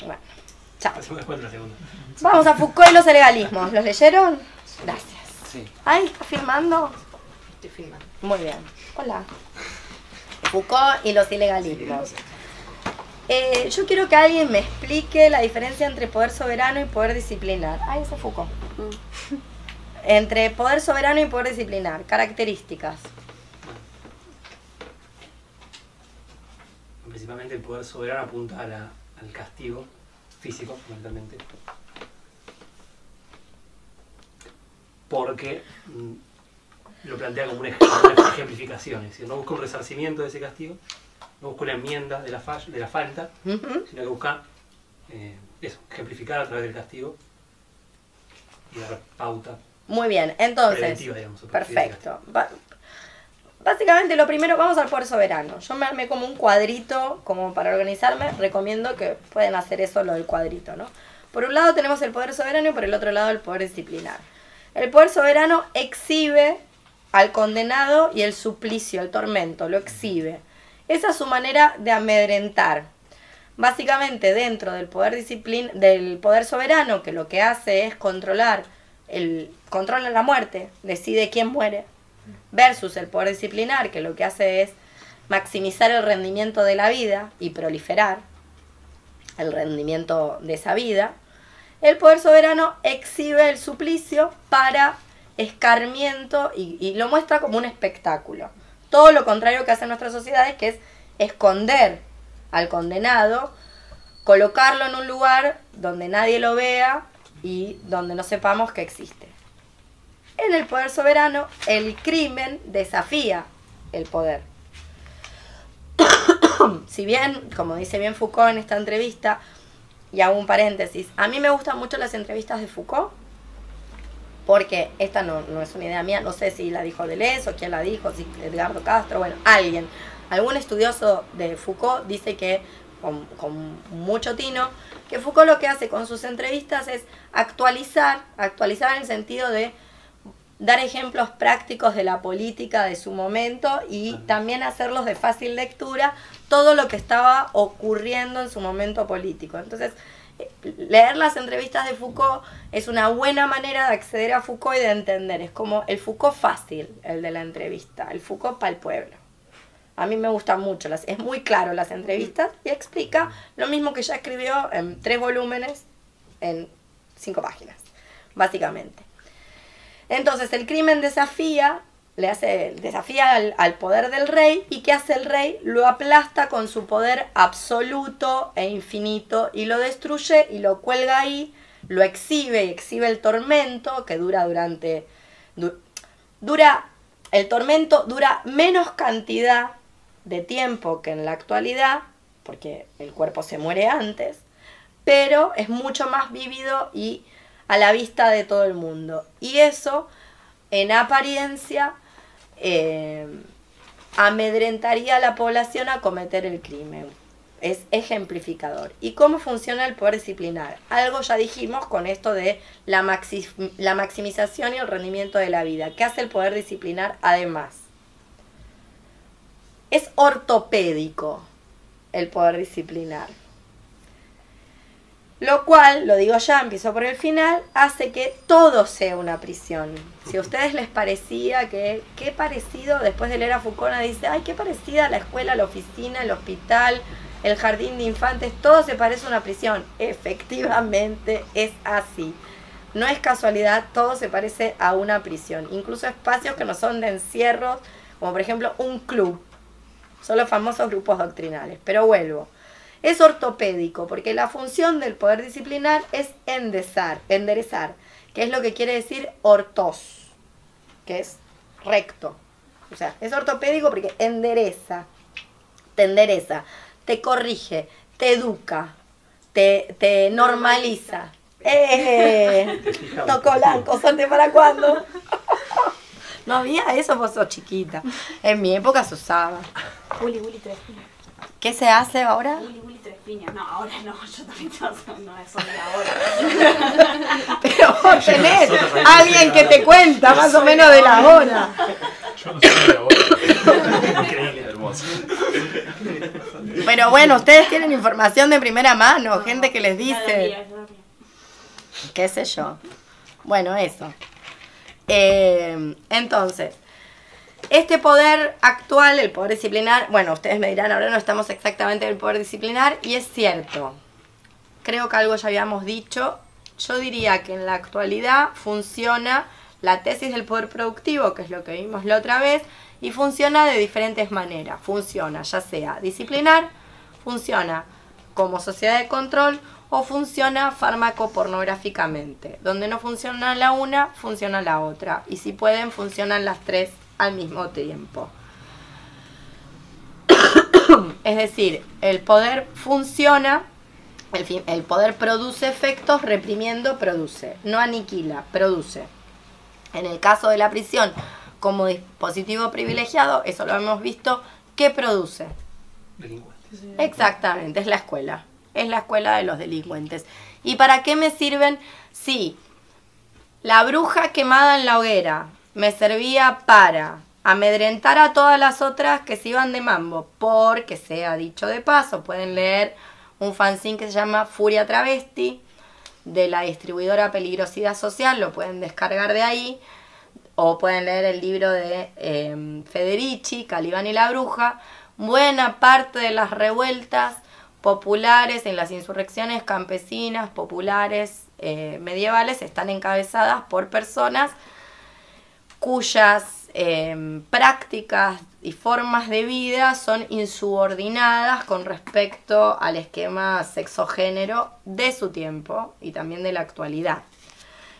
Bueno, chao. Vamos a Foucault y los legalismos. ¿Los leyeron? Gracias. Sí. Ay, ¿está filmando? Estoy filmando. Muy bien. Hola. Foucault y los ilegalismos. Eh, yo quiero que alguien me explique la diferencia entre poder soberano y poder disciplinar. Ah, ese Foucault. Mm. Entre poder soberano y poder disciplinar. Características. Principalmente el poder soberano apunta al castigo físico, fundamentalmente. Porque mm, lo plantea como una ejemplificación, es decir, no busca un resarcimiento de ese castigo, no busca una enmienda de la, de la falta, sino que busca eh, eso, ejemplificar a través del castigo y dar pauta. Muy bien, entonces, perfecto. Básicamente lo primero, vamos al poder soberano. Yo me armé como un cuadrito, como para organizarme, recomiendo que pueden hacer eso lo del cuadrito, ¿no? Por un lado tenemos el poder soberano y por el otro lado el poder disciplinar. El poder soberano exhibe al condenado y el suplicio, el tormento, lo exhibe. Esa es su manera de amedrentar. Básicamente dentro del poder disciplin del poder soberano, que lo que hace es controlar el controla la muerte, decide quién muere, versus el poder disciplinar, que lo que hace es maximizar el rendimiento de la vida y proliferar el rendimiento de esa vida, el poder soberano exhibe el suplicio para escarmiento y, lo muestra como un espectáculo. Todo lo contrario que hacen nuestras sociedades, que es esconder al condenado, colocarlo en un lugar donde nadie lo vea y donde no sepamos que existe. En el poder soberano, el crimen desafía el poder. si bien, como dice bien Foucault en esta entrevista, y hago un paréntesis, a mí me gustan mucho las entrevistas de Foucault, porque esta no, es una idea mía, no sé si la dijo Deleuze o quién la dijo, si Edgardo Castro, bueno, alguien, algún estudioso de Foucault dice que, con, con, mucho tino, que Foucault lo que hace con sus entrevistas es actualizar, actualizar en el sentido de dar ejemplos prácticos de la política de su momento y también hacerlos de fácil lectura todo lo que estaba ocurriendo en su momento político. Entonces, leer las entrevistas de Foucault es una buena manera de acceder a Foucault y de entender. Es como el Foucault fácil, el de la entrevista, el Foucault para el pueblo. A mí me gustan mucho, las, es muy claro las entrevistas y explica lo mismo que ya escribió en tres volúmenes en cinco páginas, básicamente. Entonces el crimen desafía le hace, desafía al, poder del rey y ¿qué hace el rey? Lo aplasta con su poder absoluto e infinito y lo destruye y lo cuelga ahí, lo exhibe y exhibe el tormento que dura durante... dura, el tormento dura menos cantidad de tiempo que en la actualidad, porque el cuerpo se muere antes, pero es mucho más vívido y a la vista de todo el mundo. Y eso, en apariencia, eh, amedrentaría a la población a cometer el crimen. Es ejemplificador. ¿Y cómo funciona el poder disciplinar? Algo ya dijimos con esto de la, la maximización y el rendimiento de la vida. ¿Qué hace el poder disciplinar además? Es ortopédico el poder disciplinar. Lo cual, lo digo ya, empiezo por el final, hace que todo sea una prisión. Si a ustedes les parecía que, qué parecido, después de leer a Foucault, dice, ay, qué parecida la escuela, la oficina, el hospital, el jardín de infantes, todo se parece a una prisión. Efectivamente es así. No es casualidad, todo se parece a una prisión. Incluso espacios que no son de encierros, como por ejemplo un club. Son los famosos grupos doctrinales. Pero vuelvo es ortopédico, porque la función del poder disciplinar es endezar, enderezar, que es lo que quiere decir ortos, que es recto. O sea, es ortopédico porque endereza, te endereza, te corrige, te educa, te, te normaliza. ¡Eh! Tocó blanco, ¿salte para cuándo? No había eso, vos sos chiquita. En mi época se usaba. ¿Qué se hace ahora? No, ahora no, yo también no es solo ahora. Pero vos tenés alguien que te cuenta más o menos de la hora. Yo no sé de la hora. Increíble. Hermoso. Pero bueno, ustedes tienen información de primera mano, gente que les dice, día, cada día. qué sé yo. Bueno, eso. Eh, entonces, este poder actual, el poder disciplinar, bueno, ustedes me dirán, ahora no estamos exactamente en el poder disciplinar, y es cierto. Creo que algo ya habíamos dicho. Yo diría que en la actualidad funciona la tesis del poder productivo, que es lo que vimos la otra vez, y funciona de diferentes maneras. Funciona ya sea disciplinar, funciona como sociedad de control o funciona fármaco-pornográficamente. Donde no funciona la una, funciona la otra. Y si pueden, funcionan las tres al mismo tiempo. es decir, el poder funciona, el, fin- el poder produce efectos, reprimiendo produce. No aniquila, produce. En el caso de la prisión, como dispositivo privilegiado, eso lo hemos visto, ¿qué produce? Delincuentes. Exactamente, es la escuela. Es la escuela de los delincuentes. ¿Y para qué me sirven? Sí, la bruja quemada en la hoguera me servía para amedrentar a todas las otras que se iban de mambo. Porque sea dicho de paso, pueden leer un fanzine que se llama Furia Travesti de la distribuidora Peligrosidad Social, lo pueden descargar de ahí. O pueden leer el libro de eh, Federici, Calibán y la Bruja. Buena parte de las revueltas populares en las insurrecciones campesinas, populares, eh, medievales, están encabezadas por personas cuyas eh, prácticas y formas de vida son insubordinadas con respecto al esquema sexogénero de su tiempo y también de la actualidad.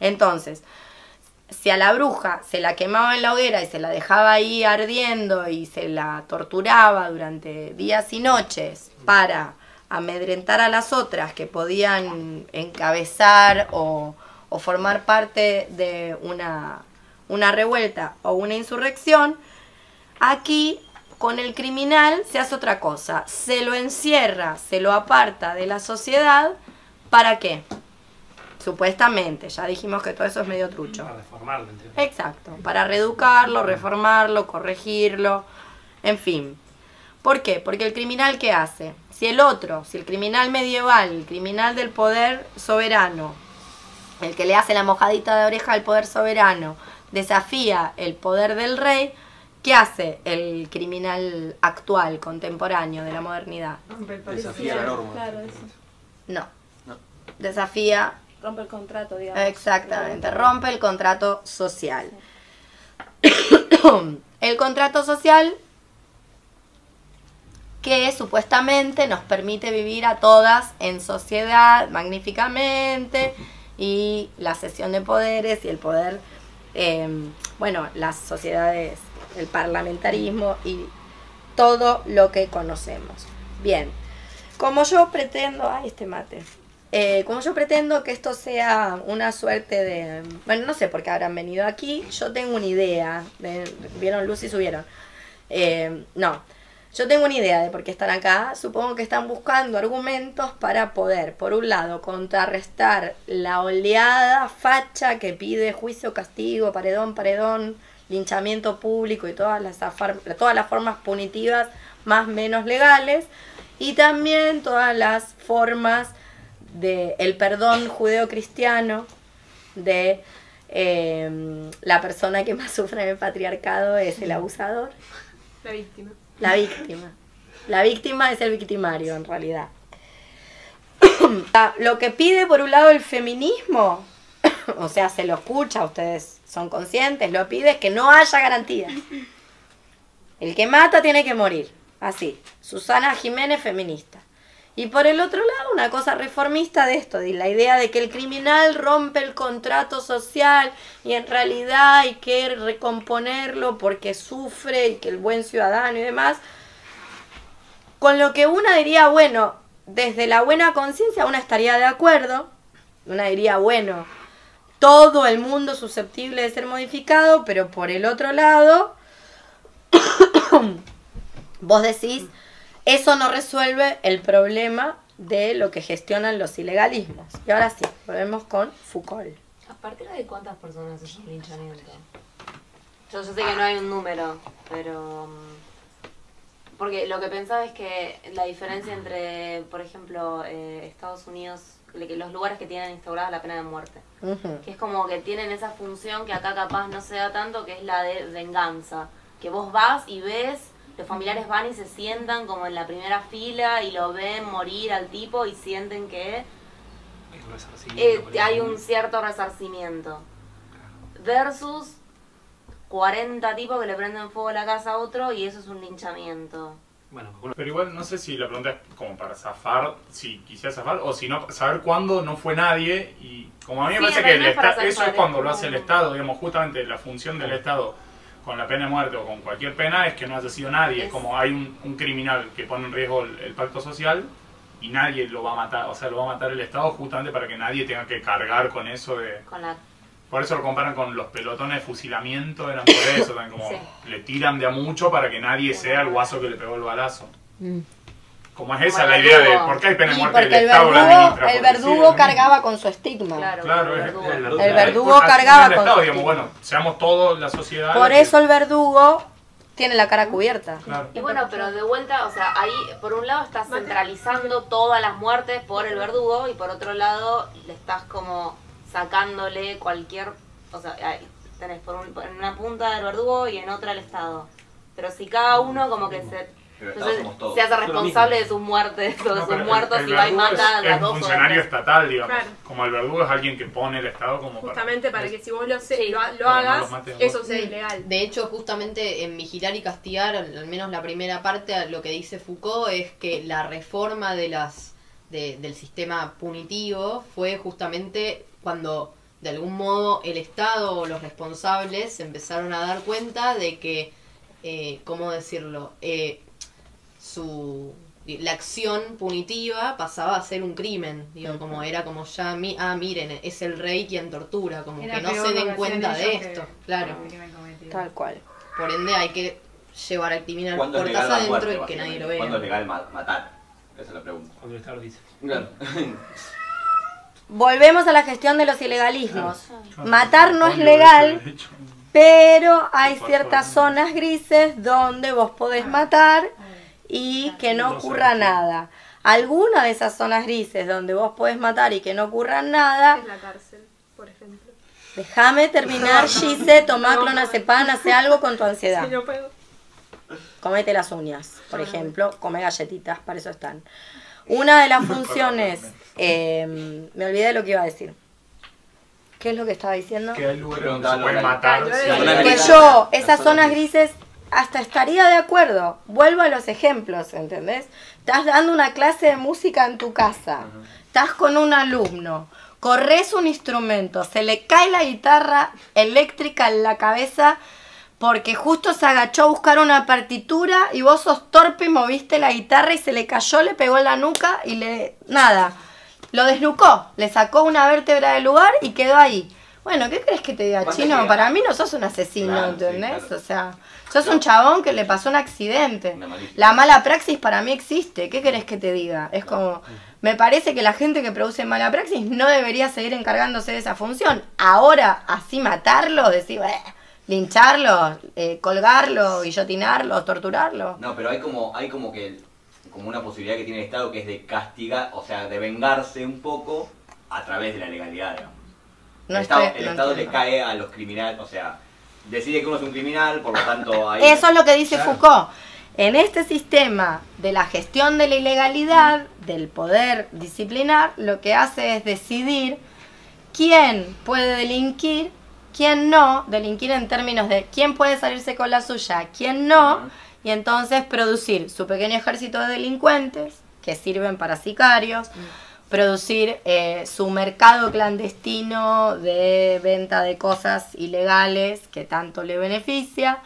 Entonces, si a la bruja se la quemaba en la hoguera y se la dejaba ahí ardiendo y se la torturaba durante días y noches para amedrentar a las otras que podían encabezar o, o formar parte de una, una revuelta o una insurrección, aquí con el criminal se hace otra cosa, se lo encierra, se lo aparta de la sociedad, ¿para qué? Supuestamente, ya dijimos que todo eso es medio trucho. Para reformarlo, entre Exacto, para reeducarlo, reformarlo, corregirlo, en fin. ¿Por qué? Porque el criminal ¿qué hace? Si el otro, si el criminal medieval, el criminal del poder soberano, el que le hace la mojadita de oreja al poder soberano, desafía el poder del rey, ¿qué hace el criminal actual, contemporáneo de la modernidad? Rompe el Desafía la norma. Claro, eso. No. No. Desafía Rompe el contrato, digamos. Exactamente, rompe el contrato social. el contrato social que supuestamente nos permite vivir a todas en sociedad magníficamente y la cesión de poderes y el poder, eh, bueno, las sociedades, el parlamentarismo y todo lo que conocemos. Bien, como yo pretendo, ay, este mate. Eh, como yo pretendo que esto sea una suerte de. Bueno, no sé por qué habrán venido aquí. Yo tengo una idea. de- ¿Vieron luz y subieron? Eh, no. Yo tengo una idea de por qué están acá. Supongo que están buscando argumentos para poder, por un lado, contrarrestar la oleada facha que pide juicio, castigo, paredón, paredón, linchamiento público y todas las, todas las formas punitivas más menos legales. Y también todas las formas de el perdón judeocristiano de eh, la persona que más sufre en el patriarcado es el abusador, La víctima. La víctima. La víctima es el victimario en realidad. Lo que pide por un lado el feminismo, o sea, se lo escucha, ustedes son conscientes, lo pide es que no haya garantía. El que mata tiene que morir. Así. Susana Jiménez, feminista. Y por el otro lado, una cosa reformista de esto, de la idea de que el criminal rompe el contrato social y en realidad hay que recomponerlo porque sufre y que el buen ciudadano y demás. Con lo que una diría, bueno, desde la buena conciencia una estaría de acuerdo. Una diría, bueno, todo el mundo susceptible de ser modificado, pero por el otro lado, vos decís, eso no resuelve el problema de lo que gestionan los ilegalismos. Y ahora sí, volvemos con Foucault. ¿A partir de cuántas personas es un linchamiento? Yo, yo sé que no hay un número, pero... mm, Porque lo que pensaba es que la diferencia entre, por ejemplo, eh, Estados Unidos, los lugares que tienen instaurada la pena de muerte, que es como que tienen esa función que acá capaz no se da tanto, que es la de venganza. Que vos vas y ves, los familiares van y se sientan como en la primera fila y lo ven morir al tipo y sienten que Hay un resarcimiento eh, hay un cierto resarcimiento. Versus 40 tipos que le prenden fuego a la casa a otro y eso es un linchamiento. Bueno, Pero igual no sé si la pregunta es como para zafar, si quisiera zafar, o si no, saber cuándo no fue nadie. Y como a mí me Sí, parece que el eso es cuando lo hace el Estado, digamos, justamente la función del Estado con la pena de muerte o con cualquier pena es que no haya sido nadie. Es como hay un, un criminal que pone en riesgo el, el pacto social y nadie lo va a matar, o sea, lo va a matar el Estado justamente para que nadie tenga que cargar con eso de... Con la Por eso lo comparan con los pelotones de fusilamiento, eran por eso, también como Sí. le tiran de a mucho para que nadie sea el guaso que le pegó el balazo. Mm. Como es esa la idea de por qué hay pena de muerte porque el el Estado la verdugo, el verdugo cargaba con su estigma. Claro, Claro, el verdugo. el verdugo. El verdugo cargaba el con Estado, su digamos, estigma. bueno, seamos todos la sociedad. Por que- eso el verdugo tiene la cara cubierta. Claro. Y bueno, pero de vuelta, o sea, ahí por un lado estás centralizando todas las muertes por el verdugo y por otro lado le estás como sacándole cualquier, o sea, ahí tenés por un- en una punta del verdugo y en otra el Estado. Pero si cada uno como que se, entonces, todos. se hace responsable de sus muertes o de No, sus el- muertos el y va y mata a es, las es dos un o funcionario estatal, digamos. Claro. Como el verdugo es alguien que pone el Estado como Justamente para que si vos lo, se- Sí. lo, no hagas, eso sea ilegal. De hecho, justamente en Vigilar y Castigar, al menos la primera parte, lo que dice Foucault es que la reforma de las de- del sistema punitivo fue justamente cuando de algún modo el Estado o los responsables se empezaron a dar cuenta de que, eh, ¿cómo decirlo? Eh, su la acción punitiva pasaba a ser un crimen, digo, como era como ya, mi, ah, miren, es el rey quien tortura, como Era que no se den cuenta de que- esto, claro. Tal cual. Por ende hay que llevar al criminal ¿Cuándo es puertas legal la adentro muerte? y que nadie lo básicamente? ¿Cuándo es vea. legal ma- matar? Esa es la pregunta. cuando el Estado lo dice. Claro. Volvemos a la gestión de los ilegalismos. Claro. Matar no es legal, pero hay ciertas zonas grises donde vos podés matar y que no No ocurra nada. Alguna de esas zonas grises donde vos podés matar y que no ocurra nada, Es la cárcel, por ejemplo. déjame terminar, Gise, tomá clonazepam, hace algo con tu ansiedad. Si no puedo. Comete las uñas, por ejemplo, come galletitas, para eso están. Una de las funciones, eh, me olvidé de lo que iba a decir. ¿Qué es lo que estaba diciendo? Que hay lugares donde se pueden matar. Que yo, esas zonas grises. Hasta estaría de acuerdo. Vuelvo a los ejemplos, ¿entendés? Estás dando una clase de música en tu casa, estás con un alumno, corres un instrumento, se le cae la guitarra eléctrica en la cabeza porque justo se agachó a buscar una partitura y vos sos torpe y moviste la guitarra y se le cayó, le pegó en la nuca y le... nada. Lo desnucó, le sacó una vértebra del lugar y quedó ahí. Bueno, ¿qué crees que te diga, ¿Cuánto chino? Para mí no sos un asesino, Claro, sí, ¿entendés? claro. O sea, sos un chabón que le pasó un accidente. La mala praxis para mí existe. ¿Qué querés que te diga? Es como, me parece que la gente que produce mala praxis no debería seguir encargándose de esa función. Ahora, así matarlo, decir, "Eh", lincharlo, eh, colgarlo, guillotinarlo, torturarlo. No, pero hay como, hay como que como una posibilidad que tiene el Estado que es de castigar, o sea, de vengarse un poco a través de la legalidad, digamos. No el Estado, estoy- el no Estado le cae a los criminales, o sea, decide que uno es un criminal, por lo tanto hay... Eso es lo que dice Claro. Foucault. En este sistema de la gestión de la ilegalidad, del poder disciplinar, lo que hace es decidir quién puede delinquir, quién no, delinquir en términos de quién puede salirse con la suya, quién no, y entonces producir su pequeño ejército de delincuentes que sirven para sicarios, producir eh, su mercado clandestino de venta de cosas ilegales que tanto le beneficia.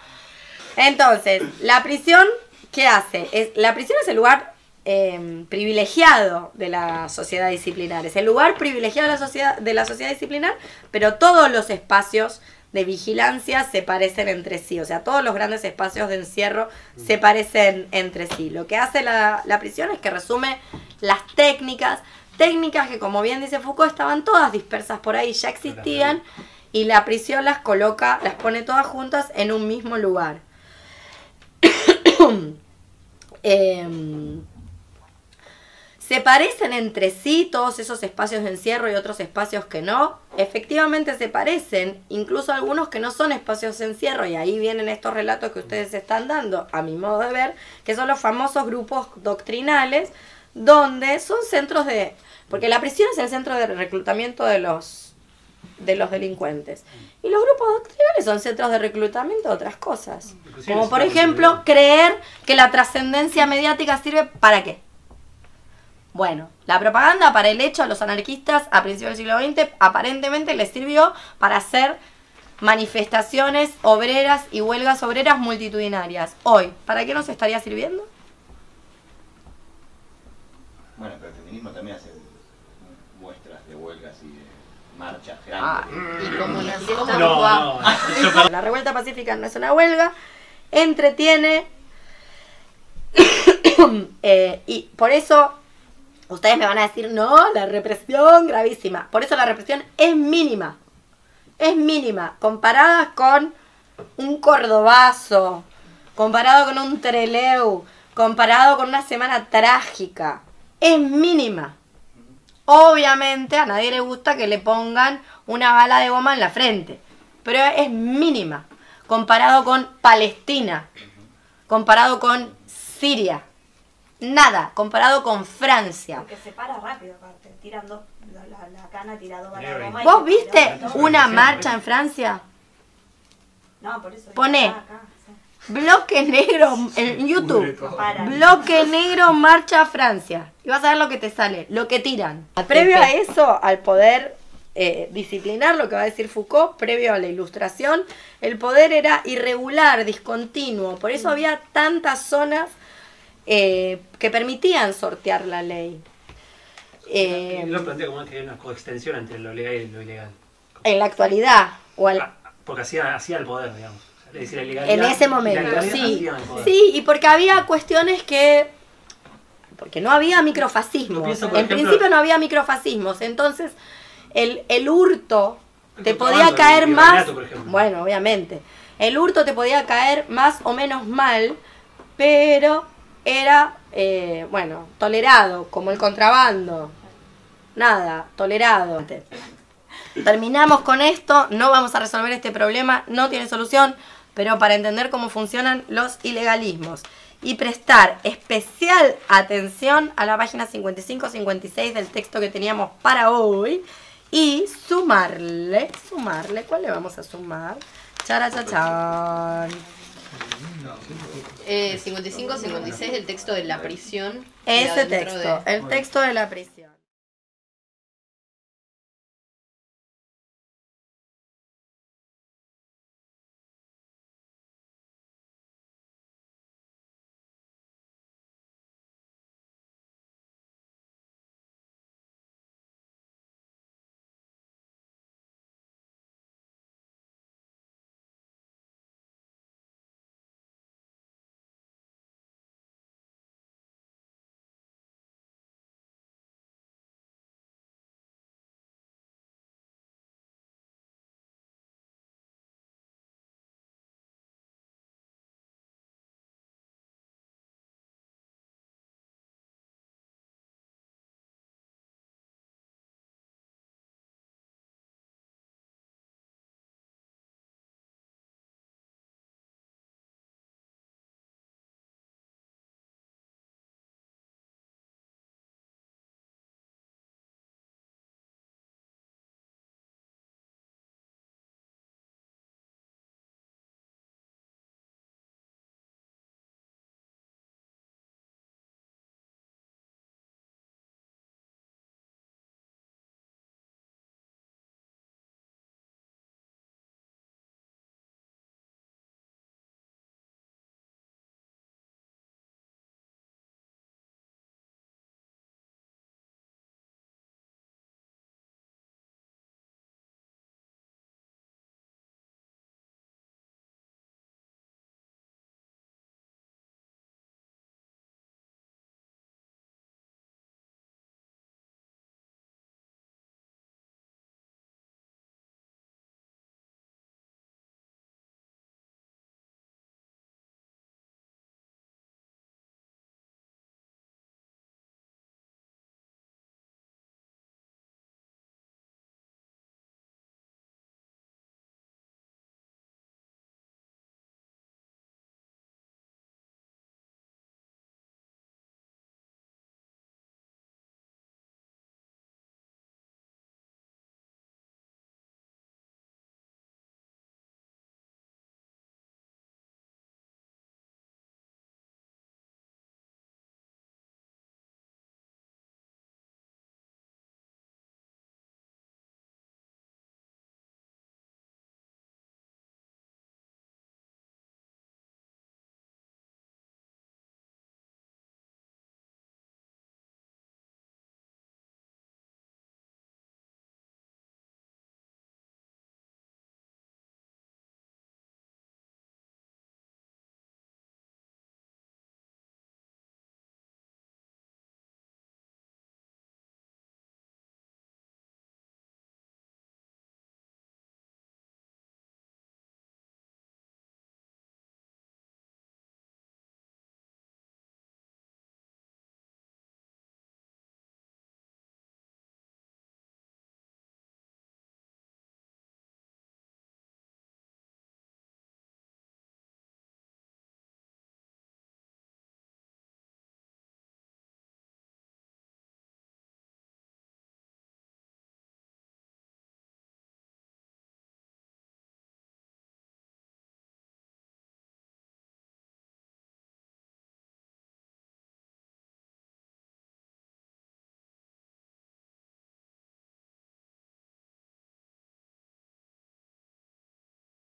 Entonces, la prisión, ¿qué hace? Es, la prisión es el lugar eh, privilegiado de la sociedad disciplinar, es el lugar privilegiado de la, sociedad, de la sociedad disciplinar, pero todos los espacios de vigilancia se parecen entre sí, o sea, todos los grandes espacios de encierro se parecen entre sí. Lo que hace la, la prisión es que resume las técnicas, técnicas que como bien dice Foucault estaban todas dispersas por ahí, ya existían, y la prisión las coloca, las pone todas juntas en un mismo lugar. Em, ¿Se parecen entre sí todos esos espacios de encierro y otros espacios que no? Efectivamente se parecen, incluso algunos que no son espacios de encierro, y ahí vienen estos relatos que ustedes están dando, a mi modo de ver, que son los famosos grupos doctrinales, donde son centros de... Porque la prisión es el centro de reclutamiento de los, de los delincuentes. Y los grupos doctrinales son centros de reclutamiento de otras cosas. Inclusive Como por ejemplo, creer que la trascendencia mediática sirve para qué. Bueno, la propaganda para el hecho a los anarquistas a principios del siglo XX aparentemente les sirvió para hacer manifestaciones obreras y huelgas obreras multitudinarias. Hoy, ¿para qué nos estaría sirviendo? También hace muestras de huelgas y de marchas Ah, grandes. Y como la No, No, no, yo perdón. La revuelta pacífica no es una huelga, entretiene eh, y por eso ustedes me van a decir, no, la represión gravísima. Por eso la represión es mínima, es mínima, comparada con un cordobazo, comparado con un treleu, comparado con una semana trágica, es mínima. Obviamente a nadie le gusta que le pongan una bala de goma en la frente, pero es mínima comparado con Palestina, comparado con Siria, nada, comparado con Francia. Porque se para rápido, aparte, tirando la, la, la cana, tirado bala de Mira, goma. ¿Vos te viste una marcha en Francia? No, por eso. Poné. Bloque negro en YouTube. Para. Bloque negro marcha Francia. Y vas a ver lo que te sale, lo que tiran. Previo a eso, al poder eh, disciplinar, lo que va a decir Foucault, previo a la ilustración, el poder era irregular, discontinuo. Por eso había tantas zonas eh, que permitían sortear la ley. Eh, lo plantea como que hay una coextensión entre lo legal y lo ilegal. en la actualidad, o al- Ah, Porque hacía, hacía el poder, digamos. O sea, es decir, la en ese momento, sí. Sí, y porque había cuestiones que... Porque no había pienso, En ejemplo- principio no había microfascismos. Entonces, el, el hurto te podía caer más... Bueno, obviamente. El hurto te podía caer más o menos mal, pero era, eh, bueno, tolerado, como el contrabando. Nada, tolerado. Terminamos con esto, no vamos a resolver este problema, no tiene solución, pero para entender cómo funcionan los ilegalismos y prestar especial atención a la página 55-56 del texto que teníamos para hoy y sumarle, sumarle, ¿cuál le vamos a sumar? Charachachán. Eh, 55-56 del texto de la prisión. Ese texto, de- el texto de la prisión.